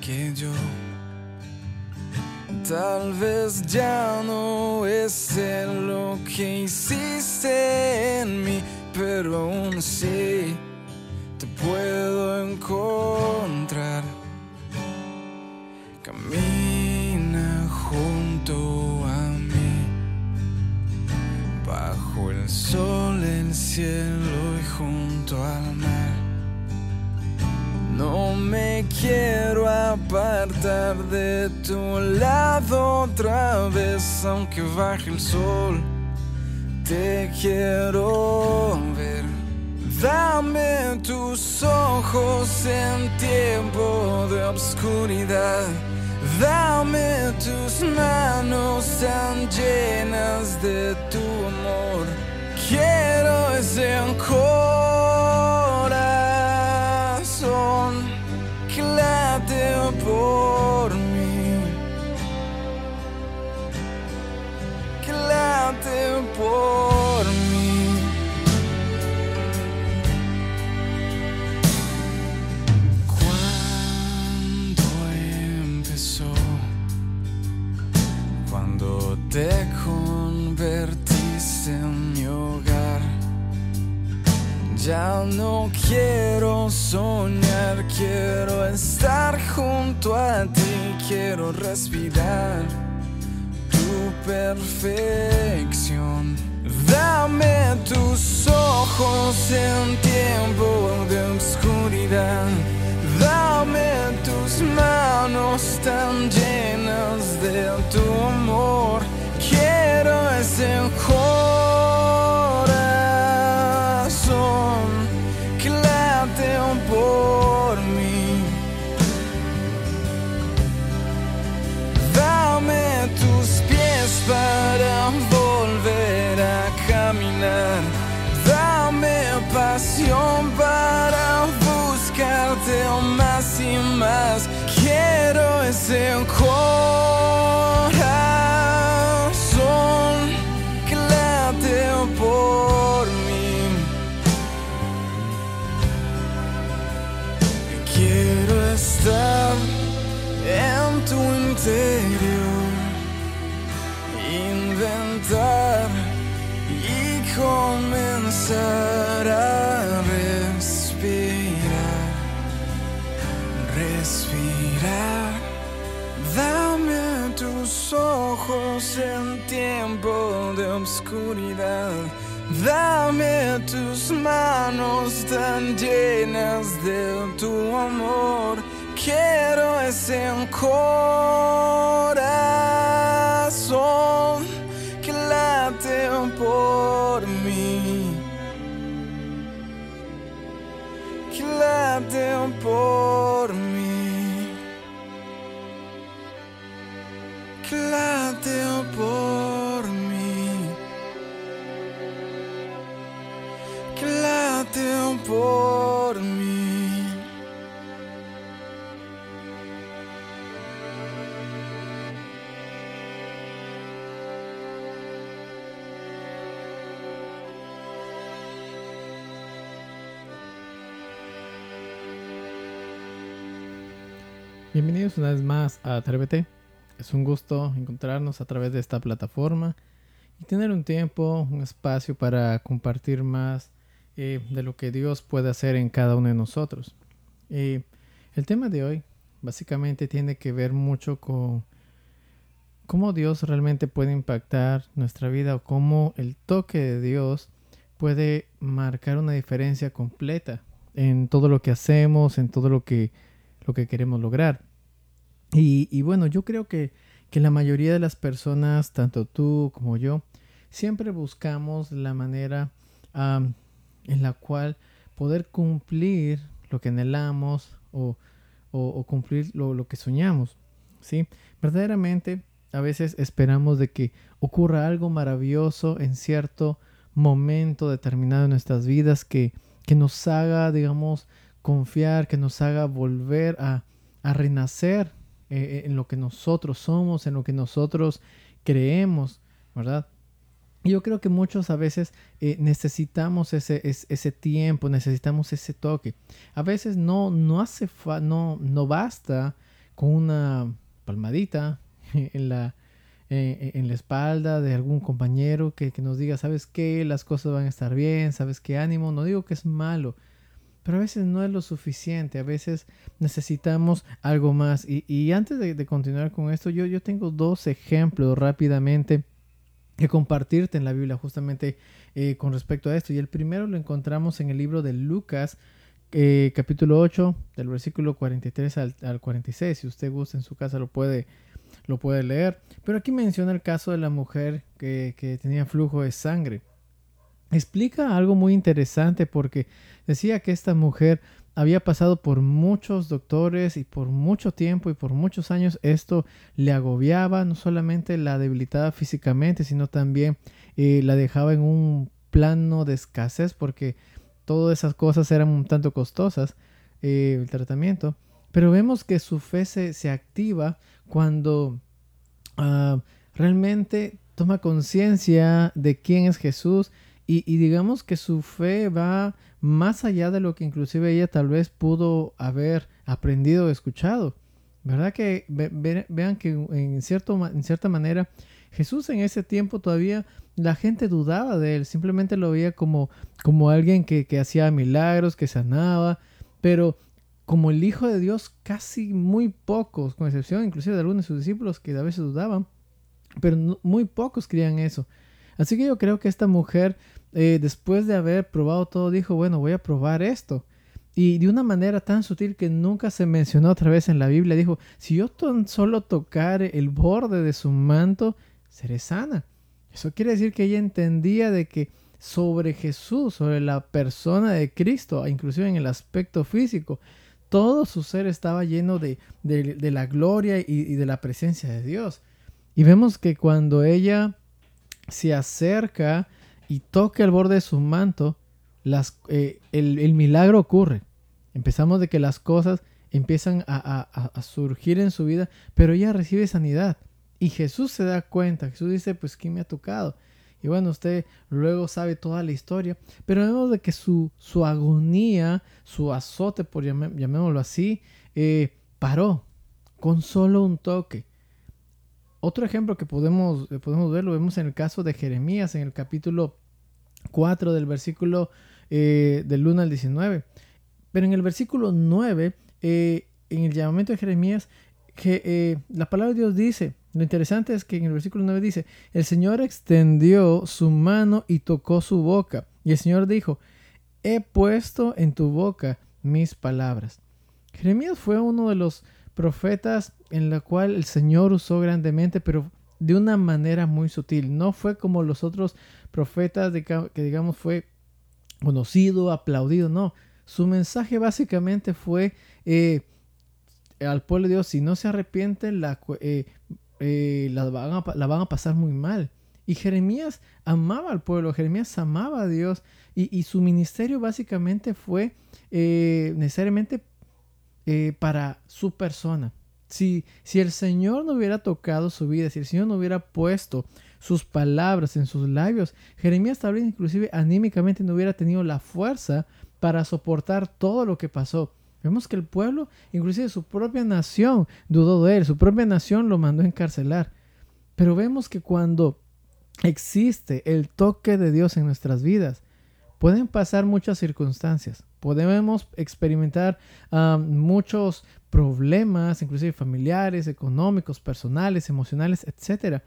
Que yo. Tal vez ya no es lo que hiciste en mí, pero aún sí te puedo encontrar. Camina junto a mí bajo el sol, el cielo me quiero apartar de tu lado otra vez, aunque baje el sol. Te quiero ver. Dame tus ojos en tiempo de obscuridad. Dame tus manos tan llenas de tu amor. Quiero ese corazón te convertiste en mi hogar, ya no quiero soñar, quiero estar junto a ti, quiero respirar tu perfección. Dame tus ojos en tiempo de oscuridad. Dame tus manos tan llenas de tu amor. Ese corazón que late por mí. Dame tus pies para volver a caminar. Dame pasión para buscarte más y más. Quiero ese corazón estar en tu interior, inventar y comenzar a respirar, respirar. Dame tus ojos en tiempo de obscuridad. Dame tus manos tan llenas de tu amor. Quiero ese corazón Bienvenidos una vez más a Atrévete. Es un gusto encontrarnos a través de esta plataforma y tener un tiempo, un espacio para compartir más eh, de lo que Dios puede hacer en cada uno de nosotros. Eh, el tema de hoy básicamente tiene que ver mucho con cómo Dios realmente puede impactar nuestra vida o cómo el toque de Dios puede marcar una diferencia completa en todo lo que hacemos, en todo lo que, lo que queremos lograr. Y, y bueno, yo creo que, que la mayoría de las personas, tanto tú como yo, siempre buscamos la manera en la cual poder cumplir lo que anhelamos o, cumplir lo, que soñamos. ¿sí? Verdaderamente, a veces esperamos de que ocurra algo maravilloso en cierto momento determinado en nuestras vidas que, que nos haga, digamos, confiar, que nos haga volver a, renacer eh, en lo que nosotros somos, en lo que nosotros creemos, ¿verdad? Yo creo que muchos a veces eh, necesitamos ese, ese, tiempo, necesitamos ese toque. A veces no, no hace no, no basta con una palmadita en la, eh, en la espalda de algún compañero que, nos diga, sabes qué, las cosas van a estar bien, sabes qué ánimo. No digo que es malo, pero a veces no es lo suficiente. A veces necesitamos algo más. Y, antes de, continuar con esto, yo, tengo dos ejemplos rápidamente que compartirte en la Biblia justamente eh, con respecto a esto. Y el primero lo encontramos en el libro de Lucas, eh, capítulo 8, del versículo 43 al, al, 46. Si usted gusta en su casa lo puede, lo puede leer. Pero aquí menciona el caso de la mujer que tenía flujo de sangre. Explica algo muy interesante porque decía que esta mujer había pasado por muchos doctores y por mucho tiempo y por muchos años esto le agobiaba, no solamente la debilitaba físicamente, sino también eh, la dejaba en un plano de escasez porque todas esas cosas eran un tanto costosas, eh, el tratamiento. Pero vemos que su fe se, activa cuando ah, realmente toma conciencia de quién es Jesús y, digamos que su fe va más allá de lo que inclusive ella tal vez pudo haber aprendido o escuchado. ¿Verdad que vean que en, cierto, en cierta manera Jesús en ese tiempo todavía la gente dudaba de él, simplemente lo veía como, como alguien que, que hacía milagros, que sanaba, pero como el Hijo de Dios casi muy pocos, con excepción inclusive de algunos de sus discípulos que a veces dudaban, pero muy pocos creían eso. Así que yo creo que esta mujer eh, después de haber probado todo, dijo, bueno, voy a probar esto. Y de una manera tan sutil que nunca se mencionó otra vez en la Biblia, dijo, si yo tan solo tocar el borde de su manto, seré sana. Eso quiere decir que ella entendía de que sobre Jesús, sobre la persona de Cristo, inclusive en el aspecto físico, todo su ser estaba lleno de, la gloria y, y, de la presencia de Dios. Y vemos que cuando ella se acerca y toca el borde de su manto, eh, el, milagro ocurre. Empezamos de que las cosas empiezan a, surgir en su vida, pero ella recibe sanidad. Y Jesús se da cuenta, Jesús dice, pues ¿quién me ha tocado? Y bueno, usted luego sabe toda la historia, pero vemos de que su, su agonía, su azote, por llamémoslo así, eh, paró con solo un toque. Otro ejemplo que podemos, eh, podemos ver lo vemos en el caso de Jeremías, en el capítulo 4 del versículo eh, del 1 al 19. Pero en el versículo 9, eh, en el llamamiento de Jeremías, que la palabra de Dios dice, lo interesante es que en el versículo 9 dice, el Señor extendió su mano y tocó su boca. Y el Señor dijo, he puesto en tu boca mis palabras. Jeremías fue uno de los profetas en la cual el Señor usó grandemente, pero de una manera muy sutil. No fue como los otros profetas que, digamos fue conocido, aplaudido, no. Su mensaje básicamente fue eh, al pueblo de Dios, si no se arrepienten, la, eh, eh, la, van a, la, van a, pasar muy mal. Y Jeremías amaba al pueblo, Jeremías amaba a Dios y, y su ministerio básicamente fue necesariamente eh, para su persona. Si, si el Señor no hubiera tocado su vida, si el Señor no hubiera puesto sus palabras en sus labios, Jeremías tal vez inclusive anímicamente no hubiera tenido la fuerza para soportar todo lo que pasó. Vemos que el pueblo, inclusive su propia nación, dudó de él, su propia nación lo mandó encarcelar. Pero vemos que cuando existe el toque de Dios en nuestras vidas, pueden pasar muchas circunstancias, podemos experimentar muchos problemas, inclusive familiares, económicos, personales, emocionales, etc.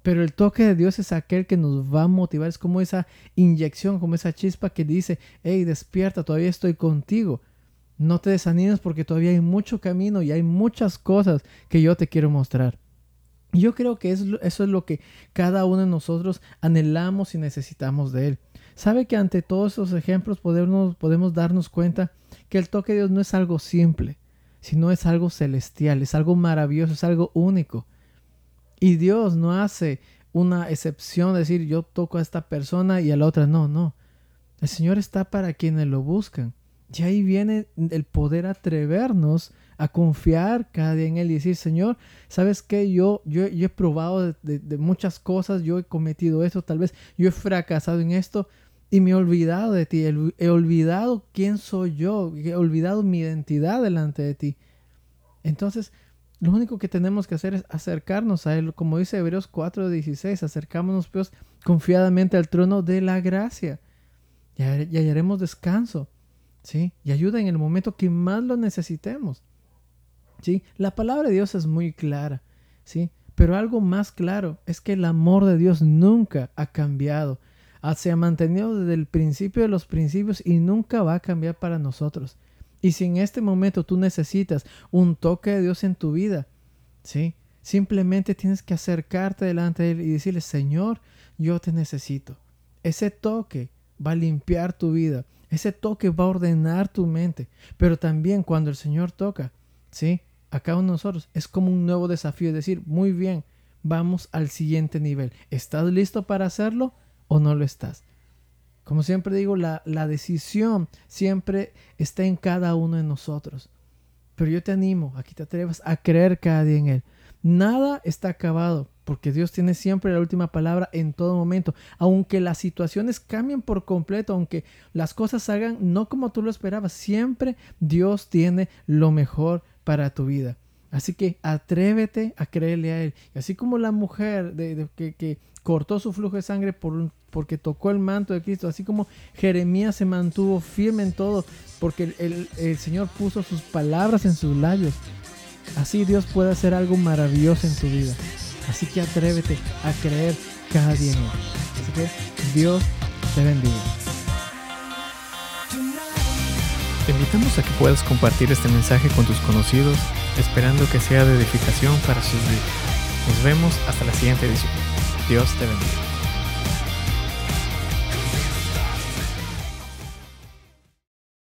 Pero el toque de Dios es aquel que nos va a motivar, es como esa inyección, como esa chispa que dice, hey, despierta, todavía estoy contigo. No te desanimes porque todavía hay mucho camino y hay muchas cosas que yo te quiero mostrar. Yo creo que eso es lo que cada uno de nosotros anhelamos y necesitamos de Él. Sabe que ante todos esos ejemplos podemos, podemos darnos cuenta que el toque de Dios no es algo simple, sino es algo celestial, es algo maravilloso, es algo único. Y Dios no hace una excepción, decir yo toco a esta persona y a la otra no, no. El Señor está para quienes lo buscan. Y ahí viene el poder atrevernos a confiar cada día en Él y decir, Señor, ¿sabes qué? Yo, yo, he probado de, muchas cosas, yo he cometido eso, tal vez yo he fracasado en esto y me he olvidado de ti, he olvidado quién soy yo, he olvidado mi identidad delante de ti. Entonces, lo único que tenemos que hacer es acercarnos a Él, como dice Hebreos 4:16, acercámonos pues confiadamente al trono de la gracia y, hallaremos descanso, ¿sí? Y ayuda en el momento que más lo necesitemos, ¿sí? La palabra de Dios es muy clara, ¿sí? Pero algo más claro es que el amor de Dios nunca ha cambiado, se ha mantenido desde el principio de los principios y nunca va a cambiar para nosotros. Y si en este momento tú necesitas un toque de Dios en tu vida, ¿sí? Simplemente tienes que acercarte delante de Él y decirle, Señor, yo te necesito. Ese toque va a limpiar tu vida. Ese toque va a ordenar tu mente. Pero también cuando el Señor toca, ¿sí? A cada uno de nosotros es como un nuevo desafío. Es decir, muy bien, vamos al siguiente nivel. ¿Estás listo para hacerlo o no lo estás? Como siempre digo, la, decisión siempre está en cada uno de nosotros. Pero yo te animo a que te atrevas a creer cada día en Él. Nada está acabado, porque Dios tiene siempre la última palabra en todo momento. Aunque las situaciones cambien por completo, aunque las cosas hagan no como tú lo esperabas, siempre Dios tiene lo mejor para tu vida. Así que atrévete a creerle a Él. Y así como la mujer que, cortó su flujo de sangre por, porque tocó el manto de Cristo, así como Jeremías se mantuvo firme en todo, porque el, Señor puso sus palabras en sus labios. Así Dios puede hacer algo maravilloso en tu vida. Así que atrévete a creer cada día en Él. Así que Dios te bendiga. Te invitamos a que puedas compartir este mensaje con tus conocidos, esperando que sea de edificación para sus vidas. Nos vemos hasta la siguiente edición. Dios te bendiga.